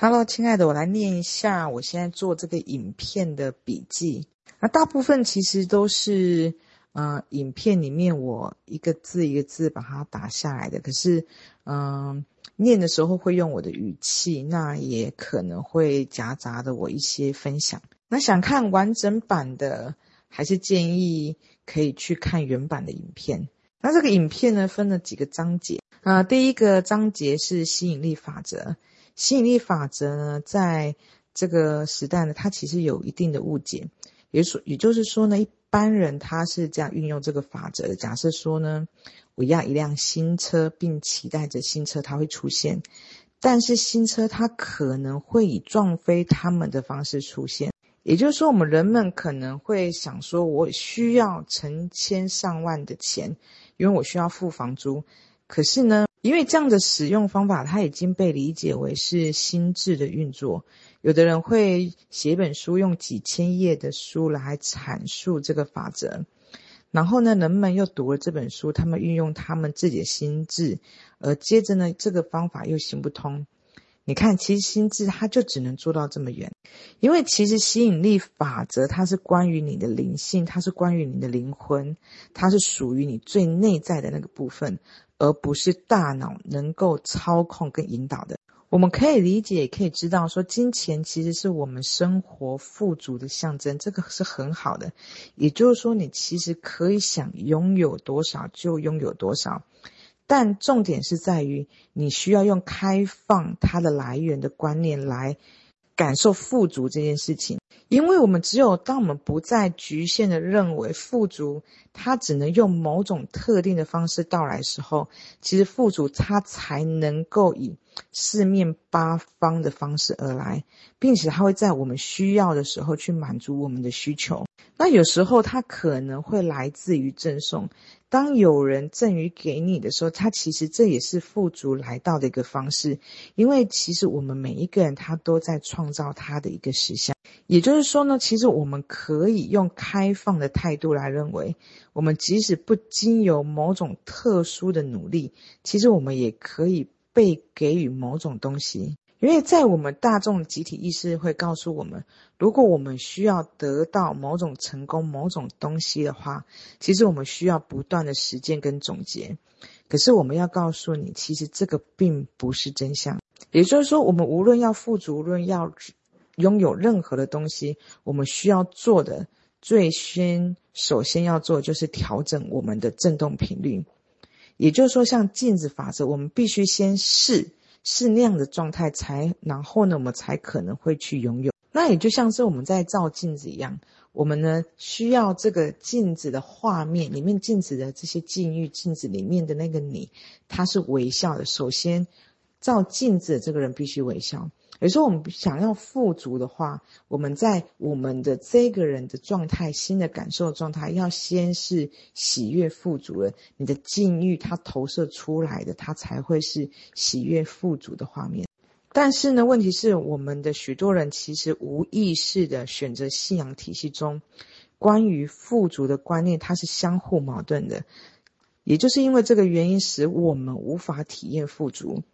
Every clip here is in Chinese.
Hello，亲爱的，我来念一下我现在做这个影片的笔记。那大部分其实都是，呃，影片里面我一个字一个字把它打下来的。可是，嗯、念的时候会用我的语气，那也可能会夹杂的我一些分享。那想看完整版的，还是建议可以去看原版的影片。那这个影片呢，分了几个章节。呃，第一个章节是吸引力法则。吸引力法则呢，在这个时代呢，它其实有一定的误解。也说，也就是说呢，一般人他是这样运用这个法则的。假设说呢，我要一辆新车，并期待着新车它会出现，但是新车它可能会以撞飞他们的方式出现。也就是说，我们人们可能会想说，我需要成千上万的钱。因为我需要付房租，可是呢，因为这样的使用方法，它已经被理解为是心智的运作。有的人会写一本书，用几千页的书来阐述这个法则，然后呢，人们又读了这本书，他们运用他们自己的心智，而接着呢，这个方法又行不通。你看，其实心智它就只能做到这么远，因为其实吸引力法则它是关于你的灵性，它是关于你的灵魂，它是属于你最内在的那个部分，而不是大脑能够操控跟引导的。我们可以理解，也可以知道，说金钱其实是我们生活富足的象征，这个是很好的。也就是说，你其实可以想拥有多少就拥有多少。但重点是在于，你需要用开放它的来源的观念来感受富足这件事情。因为我们只有当我们不再局限的认为富足它只能用某种特定的方式到来的时候，其实富足它才能够以四面八方的方式而来，并且它会在我们需要的时候去满足我们的需求。那有时候它可能会来自于赠送，当有人赠予给你的时候，它其实这也是富足来到的一个方式，因为其实我们每一个人他都在创造他的一个实相。也就是说呢，其实我们可以用开放的态度来认为，我们即使不经由某种特殊的努力，其实我们也可以被给予某种东西。因为在我们大众集体意识会告诉我们，如果我们需要得到某种成功、某种东西的话，其实我们需要不断的实践跟总结。可是我们要告诉你，其实这个并不是真相。也就是说，我们无论要富足，无论要拥有任何的东西，我们需要做的最先、首先要做的就是调整我们的振动频率。也就是说，像镜子法则，我们必须先试。试那样的状态才，然后呢，我们才可能会去拥有。那也就像是我们在照镜子一样，我们呢需要这个镜子的画面里面，镜子的这些境遇，镜子里面的那个你，它是微笑的。首先，照镜子的这个人必须微笑。有时候我们想要富足的话，我们在我们的这个人的状态、新的感受的状态，要先是喜悦富足了，你的境遇它投射出来的，它才会是喜悦富足的画面。但是呢，问题是我们的许多人其实无意识的选择信仰体系中关于富足的观念，它是相互矛盾的。也就是因为这个原因，使我们无法体验富足。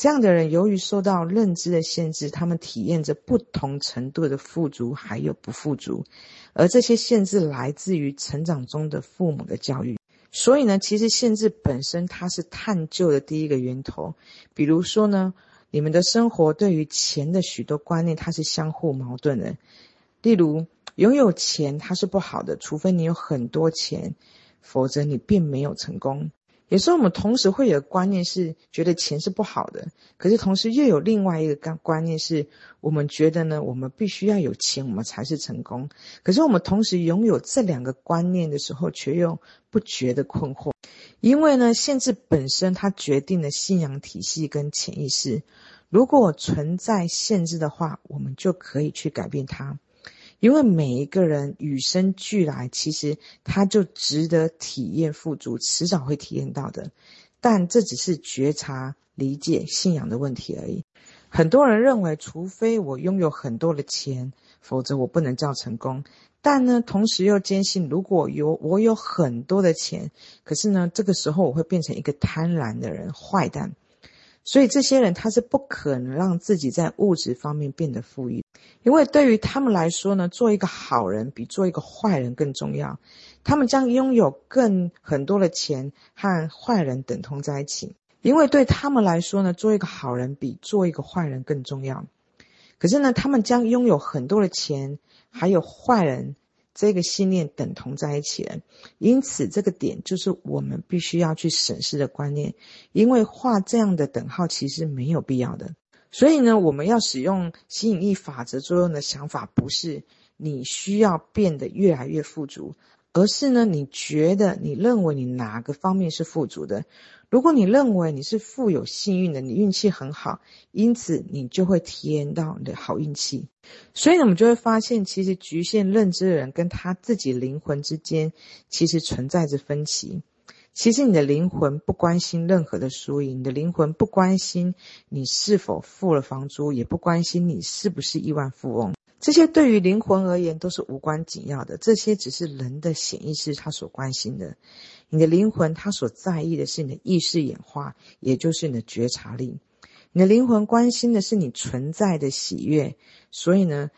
这样的人由于受到认知的限制，他们体验着不同程度的富足，还有不富足，而这些限制来自于成长中的父母的教育。所以呢，其实限制本身它是探究的第一个源头。比如说呢，你们的生活对于钱的许多观念，它是相互矛盾的。例如，拥有钱它是不好的，除非你有很多钱，否则你并没有成功。有时候我们同时会有观念是觉得钱是不好的，可是同时又有另外一个观观念是我们觉得呢，我们必须要有钱，我们才是成功。可是我们同时拥有这两个观念的时候，却又不觉得困惑，因为呢，限制本身它决定了信仰体系跟潜意识。如果存在限制的话，我们就可以去改变它。因为每一个人与生俱来，其实他就值得体验富足，迟早会体验到的。但这只是觉察、理解、信仰的问题而已。很多人认为，除非我拥有很多的钱，否则我不能叫成功。但呢，同时又坚信，如果有我有很多的钱，可是呢，这个时候我会变成一个贪婪的人、坏蛋。所以这些人他是不可能让自己在物质方面变得富裕，因为对于他们来说呢，做一个好人比做一个坏人更重要。他们将拥有更很多的钱和坏人等同在一起，因为对他们来说呢，做一个好人比做一个坏人更重要。可是呢，他们将拥有很多的钱，还有坏人。这个信念等同在一起了，因此这个点就是我们必须要去审视的观念，因为画这样的等号其实没有必要的。所以呢，我们要使用吸引力法则作用的想法，不是你需要变得越来越富足，而是呢，你觉得你认为你哪个方面是富足的。如果你认为你是富有幸运的，你运气很好，因此你就会体验到你的好运气。所以呢，我们就会发现，其实局限认知的人跟他自己灵魂之间，其实存在着分歧。其实你的灵魂不关心任何的输赢，你的灵魂不关心你是否付了房租，也不关心你是不是亿万富翁。这些对于灵魂而言都是无关紧要的，这些只是人的潜意识他所关心的。你的灵魂他所在意的是你的意识演化，也就是你的觉察力。你的灵魂关心的是你存在的喜悦，所以呢，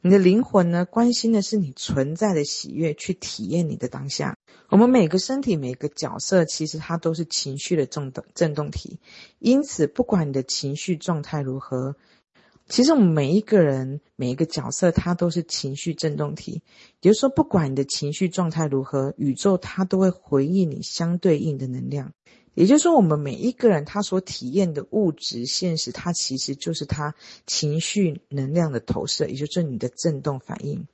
你的灵魂呢关心的是你存在的喜悦，去体验你的当下。我们每个身体每个角色，其实它都是情绪的振动振动体，因此不管你的情绪状态如何。其实我们每一个人、每一个角色，它都是情绪振动体。也就是说，不管你的情绪状态如何，宇宙它都会回应你相对应的能量。也就是说，我们每一个人他所体验的物质现实，它其实就是他情绪能量的投射，也就是你的振动反应。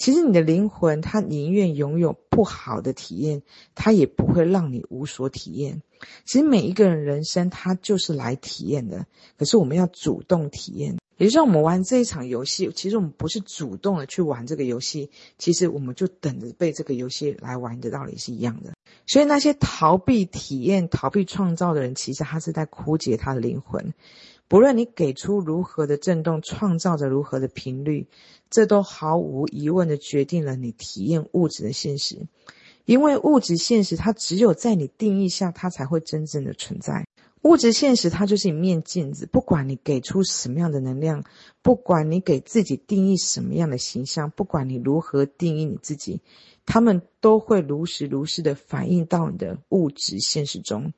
其实你的灵魂，它宁愿拥有不好的体验，它也不会让你无所体验。其实每一个人人生，他就是来体验的。可是我们要主动体验，也就是说，我们玩这一场游戏，其实我们不是主动的去玩这个游戏，其实我们就等着被这个游戏来玩的道理是一样的。所以那些逃避体验、逃避创造的人，其实他是在枯竭他的灵魂。不论你给出如何的震动，创造着如何的频率，这都毫无疑问的决定了你体验物质的现实。因为物质现实，它只有在你定义下，它才会真正的存在。物质现实，它就是一面镜子，不管你给出什么样的能量，不管你给自己定义什么样的形象，不管你如何定义你自己，他们都会如实如实的反映到你的物质现实中。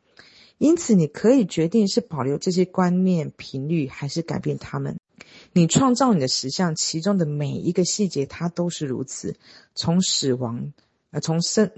因此，你可以决定是保留这些观念频率，还是改变它们。你创造你的实像，其中的每一个细节，它都是如此。从死亡，呃，从生，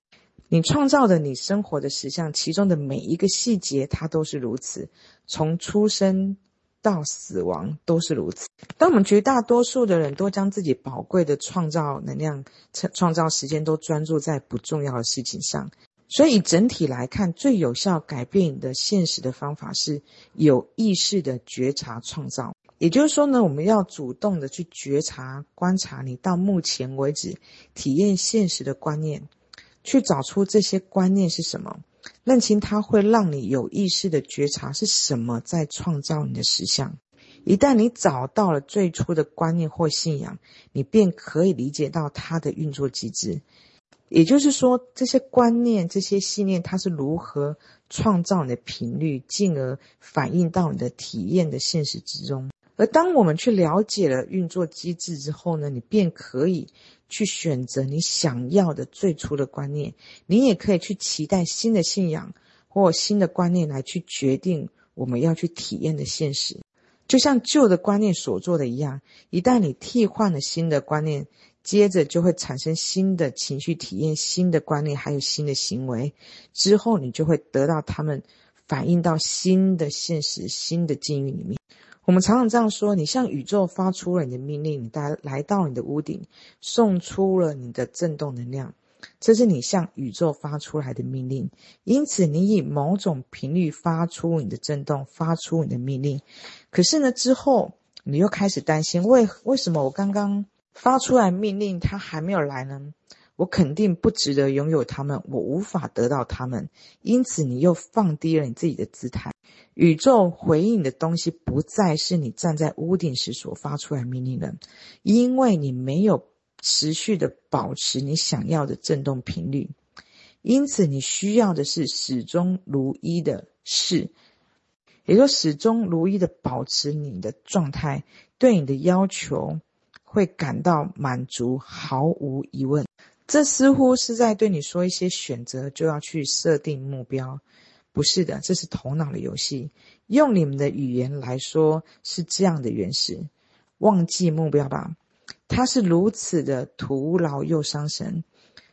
你创造的你生活的实相，其中的每一个细节，它都是如此。从出生到死亡，都是如此。当我们绝大多数的人都将自己宝贵的创造能量、创造时间都专注在不重要的事情上。所以，整体来看，最有效改变你的现实的方法是有意识的觉察创造。也就是说呢，我们要主动的去觉察、观察你到目前为止体验现实的观念，去找出这些观念是什么，认清它会让你有意识的觉察是什么在创造你的实相。一旦你找到了最初的观念或信仰，你便可以理解到它的运作机制。也就是说，这些观念、这些信念，它是如何创造你的频率，进而反映到你的体验的现实之中。而当我们去了解了运作机制之后呢，你便可以去选择你想要的最初的观念。你也可以去期待新的信仰或新的观念来去决定我们要去体验的现实。就像旧的观念所做的一样，一旦你替换了新的观念。接着就会产生新的情绪体验、新的观念，还有新的行为。之后你就会得到他们反映到新的现实、新的境遇里面。我们常常这样说：你向宇宙发出了你的命令，你来来到你的屋顶，送出了你的振动能量。这是你向宇宙发出来的命令。因此，你以某种频率发出你的振动，发出你的命令。可是呢，之后你又开始担心：为为什么我刚刚？发出来命令，他还没有来呢。我肯定不值得拥有他们，我无法得到他们，因此你又放低了你自己的姿态。宇宙回应你的东西不再是你站在屋顶时所发出来命令的，因为你没有持续的保持你想要的振动频率，因此你需要的是始终如一的事。也就始终如一的保持你的状态，对你的要求会感到满足，毫无疑问。这似乎是在对你说一些选择就要去设定目标，不是的，这是头脑的游戏。用你们的语言来说是这样的原始，忘记目标吧，它是如此的徒劳又伤神。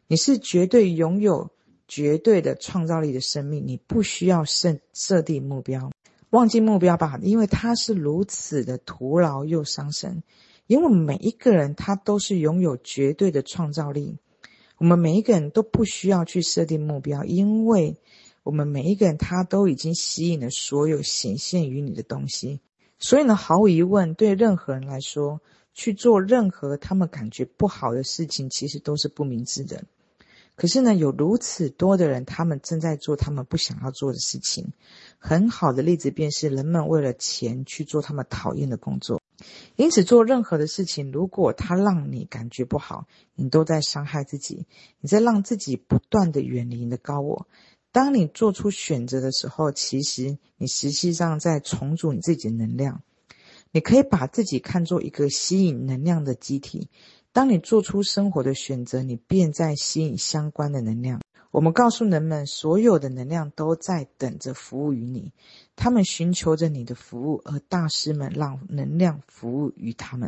你是绝对拥有绝对的创造力的生命，你不需要设设定目标，忘记目标吧，因为它是如此的徒劳又伤神。因为每一个人他都是拥有绝对的创造力。我们每一个人都不需要去设定目标，因为我们每一个人他都已经吸引了所有显现于你的东西。所以呢，毫无疑问，对任何人来说，去做任何他们感觉不好的事情，其实都是不明智的。可是呢，有如此多的人，他们正在做他们不想要做的事情。很好的例子便是人们为了钱去做他们讨厌的工作。因此，做任何的事情，如果它让你感觉不好，你都在伤害自己，你在让自己不断的远离你的高我。当你做出选择的时候，其实你实际上在重组你自己的能量。你可以把自己看作一个吸引能量的机体。当你做出生活的选择，你便在吸引相关的能量。我们告诉人们，所有的能量都在等着服务于你，他们寻求着你的服务，而大师们让能量服务于他们。